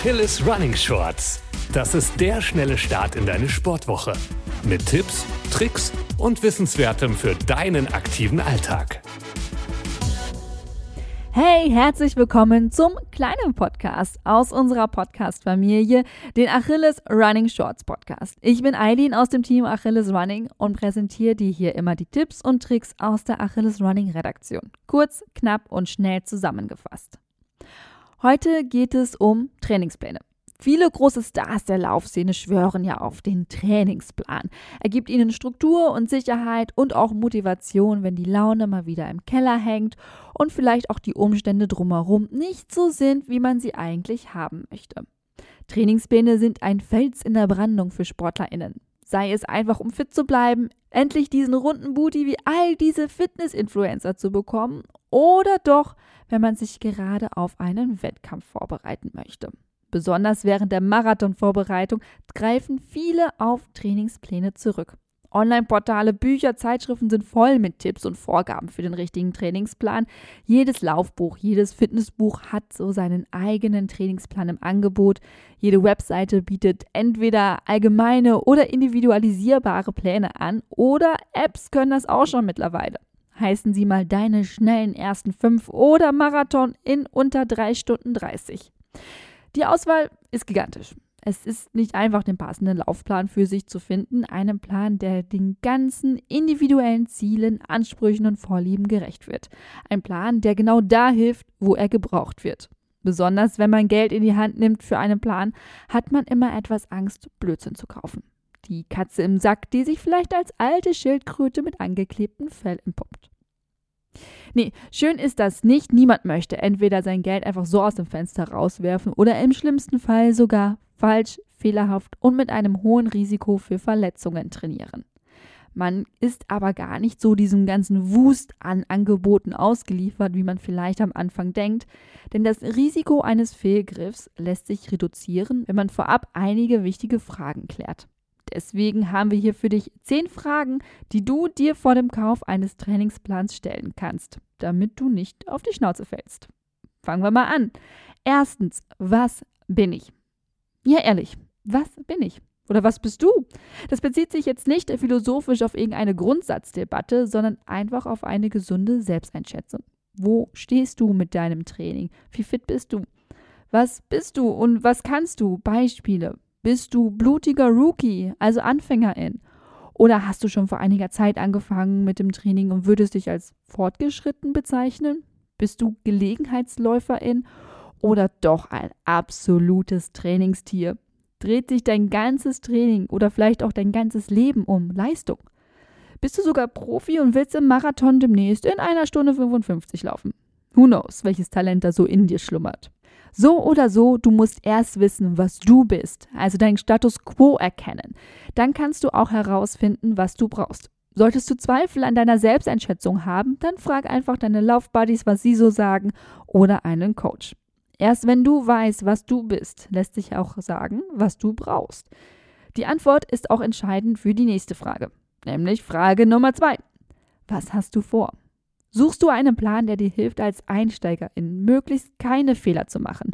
Achilles Running Shorts. Das ist der schnelle Start in deine Sportwoche. Mit Tipps, Tricks und Wissenswertem für deinen aktiven Alltag. Hey, herzlich willkommen zum kleinen Podcast aus unserer Podcast-Familie, den Achilles Running Shorts Podcast. Ich bin Eileen aus dem Team Achilles Running und präsentiere dir hier immer die Tipps und Tricks aus der Achilles Running Redaktion. Kurz, knapp und schnell zusammengefasst. Heute geht es um Trainingspläne. Viele große Stars der Laufszene schwören ja auf den Trainingsplan. Er gibt ihnen Struktur und Sicherheit und auch Motivation, wenn die Laune mal wieder im Keller hängt und vielleicht auch die Umstände drumherum nicht so sind, wie man sie eigentlich haben möchte. Trainingspläne sind ein Fels in der Brandung für SportlerInnen. Sei es einfach, um fit zu bleiben, endlich diesen runden Booty wie all diese Fitness-Influencer zu bekommen, oder doch, wenn man sich gerade auf einen Wettkampf vorbereiten möchte. Besonders während der Marathonvorbereitung greifen viele auf Trainingspläne zurück. Online-Portale, Bücher, Zeitschriften sind voll mit Tipps und Vorgaben für den richtigen Trainingsplan. Jedes Laufbuch, jedes Fitnessbuch hat so seinen eigenen Trainingsplan im Angebot. Jede Webseite bietet entweder allgemeine oder individualisierbare Pläne an oder Apps können das auch schon mittlerweile. Heißen sie mal deine schnellen ersten fünf oder Marathon in unter drei Stunden 30. Die Auswahl ist gigantisch. Es ist nicht einfach, den passenden Laufplan für sich zu finden, einen Plan, der den ganzen individuellen Zielen, Ansprüchen und Vorlieben gerecht wird. Ein Plan, der genau da hilft, wo er gebraucht wird. Besonders wenn man Geld in die Hand nimmt für einen Plan, hat man immer etwas Angst, Blödsinn zu kaufen. Die Katze im Sack, die sich vielleicht als alte Schildkröte mit angeklebtem Fell entpuppt. Nee, schön ist das nicht. Niemand möchte entweder sein Geld einfach so aus dem Fenster rauswerfen oder im schlimmsten Fall sogar falsch, fehlerhaft und mit einem hohen Risiko für Verletzungen trainieren. Man ist aber gar nicht so diesem ganzen Wust an Angeboten ausgeliefert, wie man vielleicht am Anfang denkt, denn das Risiko eines Fehlgriffs lässt sich reduzieren, wenn man vorab einige wichtige Fragen klärt. Deswegen haben wir hier für dich zehn Fragen, die du dir vor dem Kauf eines Trainingsplans stellen kannst, damit du nicht auf die Schnauze fällst. Fangen wir mal an. Erstens, was bin ich? Ja, ehrlich, was bin ich? Oder was bist du? Das bezieht sich jetzt nicht philosophisch auf irgendeine Grundsatzdebatte, sondern einfach auf eine gesunde Selbsteinschätzung. Wo stehst du mit deinem Training? Wie fit bist du? Was bist du und was kannst du? Beispiele. Bist du blutiger Rookie, also Anfängerin? Oder hast du schon vor einiger Zeit angefangen mit dem Training und würdest dich als fortgeschritten bezeichnen? Bist du Gelegenheitsläuferin oder doch ein absolutes Trainingstier? Dreht sich dein ganzes Training oder vielleicht auch dein ganzes Leben um Leistung? Bist du sogar Profi und willst im Marathon demnächst in einer Stunde 55 laufen? Who knows, welches Talent da so in dir schlummert? So oder so, du musst erst wissen, was du bist, also deinen Status quo erkennen. Dann kannst du auch herausfinden, was du brauchst. Solltest du Zweifel an deiner Selbsteinschätzung haben, dann frag einfach deine Laufbuddies, was sie so sagen oder einen Coach. Erst wenn du weißt, was du bist, lässt sich auch sagen, was du brauchst. Die Antwort ist auch entscheidend für die nächste Frage, nämlich Frage Nummer zwei. Was hast du vor? Suchst du einen Plan, der dir hilft, als Einsteigerin möglichst keine Fehler zu machen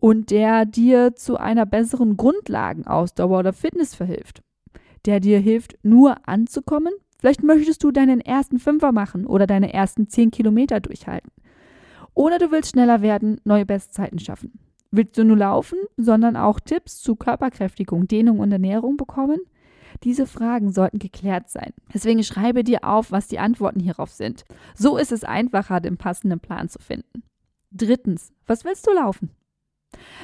und der dir zu einer besseren Grundlagenausdauer oder Fitness verhilft, der dir hilft, nur anzukommen? Vielleicht möchtest du deinen ersten Fünfer machen oder deine ersten zehn Kilometer durchhalten. Oder du willst schneller werden, neue Bestzeiten schaffen. Willst du nur laufen, sondern auch Tipps zu Körperkräftigung, Dehnung und Ernährung bekommen? Diese Fragen sollten geklärt sein. Deswegen schreibe dir auf, was die Antworten hierauf sind. So ist es einfacher, den passenden Plan zu finden. Drittens, was willst du laufen?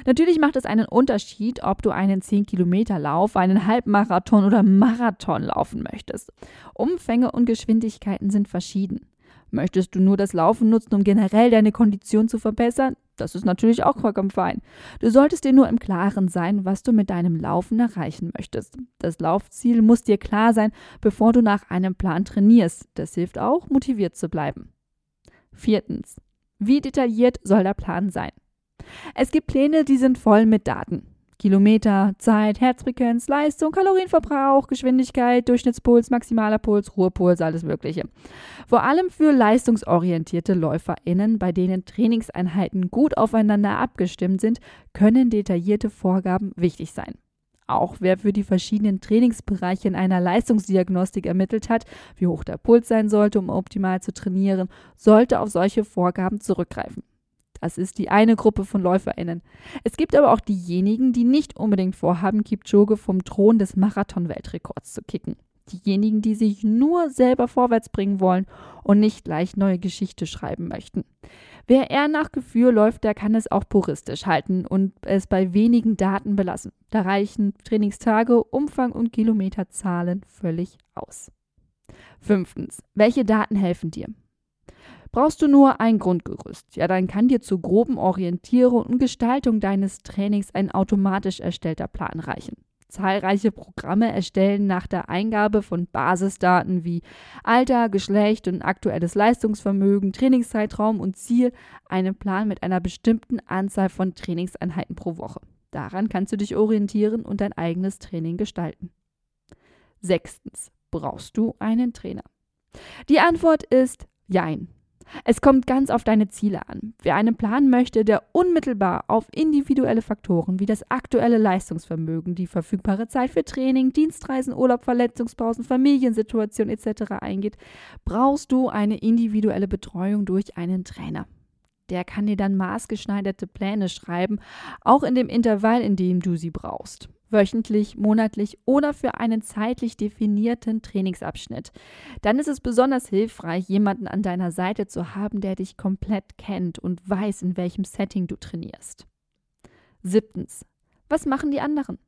Natürlich macht es einen Unterschied, ob du einen 10-Kilometer-Lauf, einen Halbmarathon oder Marathon laufen möchtest. Umfänge und Geschwindigkeiten sind verschieden. Möchtest du nur das Laufen nutzen, um generell deine Kondition zu verbessern? Das ist natürlich auch vollkommen fein. Du solltest dir nur im Klaren sein, was du mit deinem Laufen erreichen möchtest. Das Laufziel muss dir klar sein, bevor du nach einem Plan trainierst. Das hilft auch, motiviert zu bleiben. Viertens. Wie detailliert soll der Plan sein? Es gibt Pläne, die sind voll mit Daten. Kilometer, Zeit, Herzfrequenz, Leistung, Kalorienverbrauch, Geschwindigkeit, Durchschnittspuls, maximaler Puls, Ruhepuls, alles Mögliche. Vor allem für leistungsorientierte LäuferInnen, bei denen Trainingseinheiten gut aufeinander abgestimmt sind, können detaillierte Vorgaben wichtig sein. Auch wer für die verschiedenen Trainingsbereiche in einer Leistungsdiagnostik ermittelt hat, wie hoch der Puls sein sollte, um optimal zu trainieren, sollte auf solche Vorgaben zurückgreifen. Das ist die eine Gruppe von LäuferInnen. Es gibt aber auch diejenigen, die nicht unbedingt vorhaben, Kipchoge vom Thron des Marathon-Weltrekords zu kicken. Diejenigen, die sich nur selber vorwärts bringen wollen und nicht gleich neue Geschichte schreiben möchten. Wer eher nach Gefühl läuft, der kann es auch puristisch halten und es bei wenigen Daten belassen. Da reichen Trainingstage, Umfang und Kilometerzahlen völlig aus. Fünftens. Welche Daten helfen dir? Brauchst du nur ein Grundgerüst? Ja, dann kann dir zur groben Orientierung und Gestaltung deines Trainings ein automatisch erstellter Plan reichen. Zahlreiche Programme erstellen nach der Eingabe von Basisdaten wie Alter, Geschlecht und aktuelles Leistungsvermögen, Trainingszeitraum und Ziel einen Plan mit einer bestimmten Anzahl von Trainingseinheiten pro Woche. Daran kannst du dich orientieren und dein eigenes Training gestalten. Sechstens. Brauchst du einen Trainer? Die Antwort ist Jein. Es kommt ganz auf deine Ziele an. Wer einen Plan möchte, der unmittelbar auf individuelle Faktoren wie das aktuelle Leistungsvermögen, die verfügbare Zeit für Training, Dienstreisen, Urlaub, Verletzungspausen, Familiensituation etc. eingeht, brauchst du eine individuelle Betreuung durch einen Trainer. Der kann dir dann maßgeschneiderte Pläne schreiben, auch in dem Intervall, in dem du sie brauchst wöchentlich, monatlich oder für einen zeitlich definierten Trainingsabschnitt. Dann ist es besonders hilfreich, jemanden an deiner Seite zu haben, der dich komplett kennt und weiß, in welchem Setting du trainierst. Siebtens. Was machen die anderen?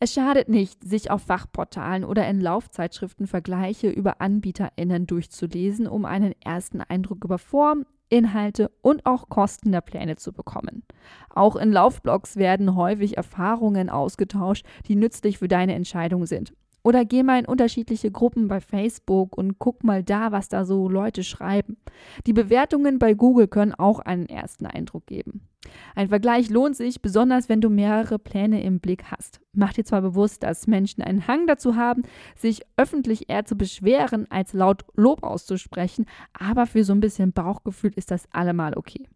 Es schadet nicht, sich auf Fachportalen oder in Laufzeitschriften Vergleiche über AnbieterInnen durchzulesen, um einen ersten Eindruck über Form, Inhalte und auch Kosten der Pläne zu bekommen. Auch in Laufblogs werden häufig Erfahrungen ausgetauscht, die nützlich für deine Entscheidung sind. Oder geh mal in unterschiedliche Gruppen bei Facebook und guck mal da, was da so Leute schreiben. Die Bewertungen bei Google können auch einen ersten Eindruck geben. Ein Vergleich lohnt sich, besonders wenn du mehrere Pläne im Blick hast. Mach dir zwar bewusst, dass Menschen einen Hang dazu haben, sich öffentlich eher zu beschweren, als laut Lob auszusprechen, aber für so ein bisschen Bauchgefühl ist das allemal okay.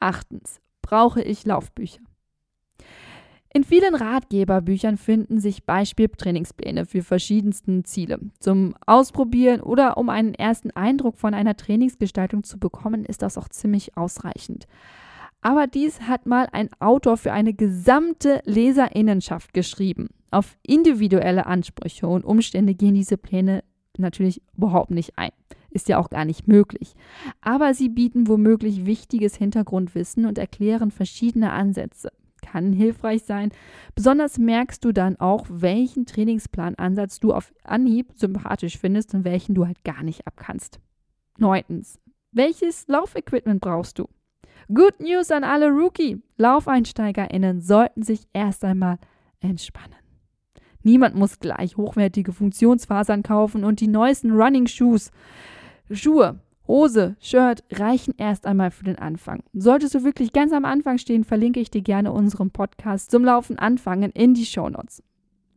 Achtens. Brauche ich Laufbücher? In vielen Ratgeberbüchern finden sich Beispieltrainingspläne für verschiedensten Ziele. Zum Ausprobieren oder um einen ersten Eindruck von einer Trainingsgestaltung zu bekommen, ist das auch ziemlich ausreichend. Aber dies hat mal ein Autor für eine gesamte Leserinnenschaft geschrieben. Auf individuelle Ansprüche und Umstände gehen diese Pläne natürlich überhaupt nicht ein. Ist ja auch gar nicht möglich. Aber sie bieten womöglich wichtiges Hintergrundwissen und erklären verschiedene Ansätze kann hilfreich sein. Besonders merkst du dann auch, welchen Trainingsplanansatz du auf Anhieb sympathisch findest und welchen du halt gar nicht abkannst. Neuntens, welches Laufequipment brauchst du? Good News an alle Rookie. LaufeinsteigerInnen sollten sich erst einmal entspannen. Niemand muss gleich hochwertige Funktionsfasern kaufen und die neuesten Running Shoes. Schuhe Hose, Shirt reichen erst einmal für den Anfang. Solltest du wirklich ganz am Anfang stehen, verlinke ich dir gerne unseren Podcast zum Laufen anfangen in die Shownotes.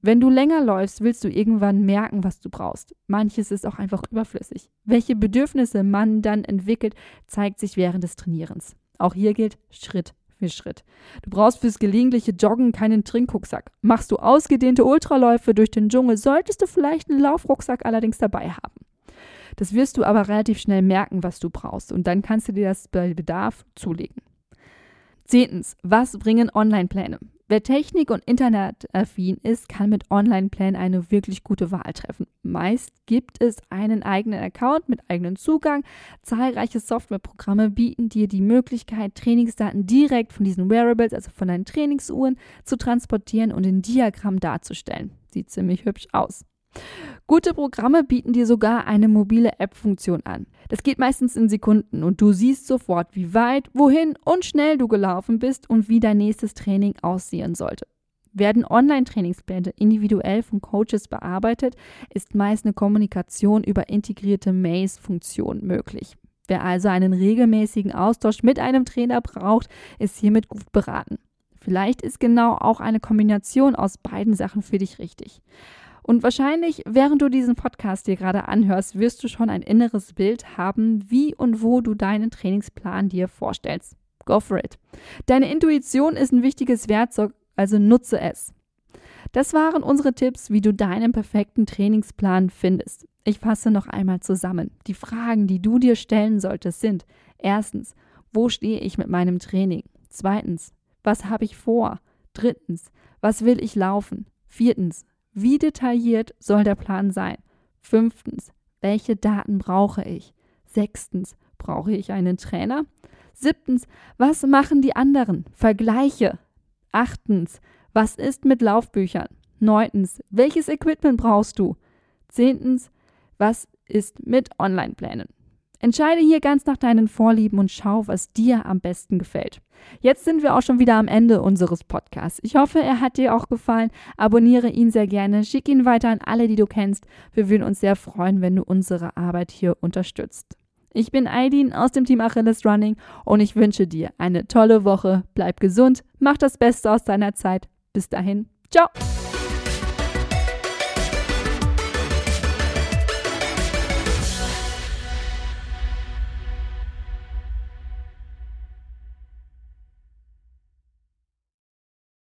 Wenn du länger läufst, willst du irgendwann merken, was du brauchst. Manches ist auch einfach überflüssig. Welche Bedürfnisse man dann entwickelt, zeigt sich während des Trainierens. Auch hier gilt Schritt für Schritt. Du brauchst fürs gelegentliche Joggen keinen Trinkrucksack. Machst du ausgedehnte Ultraläufe durch den Dschungel, solltest du vielleicht einen Laufrucksack allerdings dabei haben. Das wirst du aber relativ schnell merken, was du brauchst. Und dann kannst du dir das bei Bedarf zulegen. Zehntens, was bringen Online-Pläne? Wer Technik- und Internetaffin ist, kann mit Online-Plänen eine wirklich gute Wahl treffen. Meist gibt es einen eigenen Account mit eigenem Zugang. Zahlreiche Softwareprogramme bieten dir die Möglichkeit, Trainingsdaten direkt von diesen Wearables, also von deinen Trainingsuhren, zu transportieren und in Diagramm darzustellen. Sieht ziemlich hübsch aus. Gute Programme bieten dir sogar eine mobile App-Funktion an. Das geht meistens in Sekunden und du siehst sofort, wie weit, wohin und schnell du gelaufen bist und wie dein nächstes Training aussehen sollte. Werden Online-Trainingspläne individuell von Coaches bearbeitet, ist meist eine Kommunikation über integrierte Maze-Funktionen möglich. Wer also einen regelmäßigen Austausch mit einem Trainer braucht, ist hiermit gut beraten. Vielleicht ist genau auch eine Kombination aus beiden Sachen für dich richtig. Und wahrscheinlich, während du diesen Podcast dir gerade anhörst, wirst du schon ein inneres Bild haben, wie und wo du deinen Trainingsplan dir vorstellst. Go for it. Deine Intuition ist ein wichtiges Werkzeug, also nutze es. Das waren unsere Tipps, wie du deinen perfekten Trainingsplan findest. Ich fasse noch einmal zusammen. Die Fragen, die du dir stellen solltest, sind erstens, wo stehe ich mit meinem Training? Zweitens, was habe ich vor? Drittens, was will ich laufen? Viertens, wie detailliert soll der Plan sein? Fünftens, welche Daten brauche ich? Sechstens, brauche ich einen Trainer? Siebtens, was machen die anderen? Vergleiche. Achtens, was ist mit Laufbüchern? Neuntens, welches Equipment brauchst du? Zehntens, was ist mit Online-Plänen? Entscheide hier ganz nach deinen Vorlieben und schau, was dir am besten gefällt. Jetzt sind wir auch schon wieder am Ende unseres Podcasts. Ich hoffe, er hat dir auch gefallen. Abonniere ihn sehr gerne, schick ihn weiter an alle, die du kennst. Wir würden uns sehr freuen, wenn du unsere Arbeit hier unterstützt. Ich bin Aidin aus dem Team Achilles Running und ich wünsche dir eine tolle Woche. Bleib gesund, mach das Beste aus deiner Zeit. Bis dahin, ciao!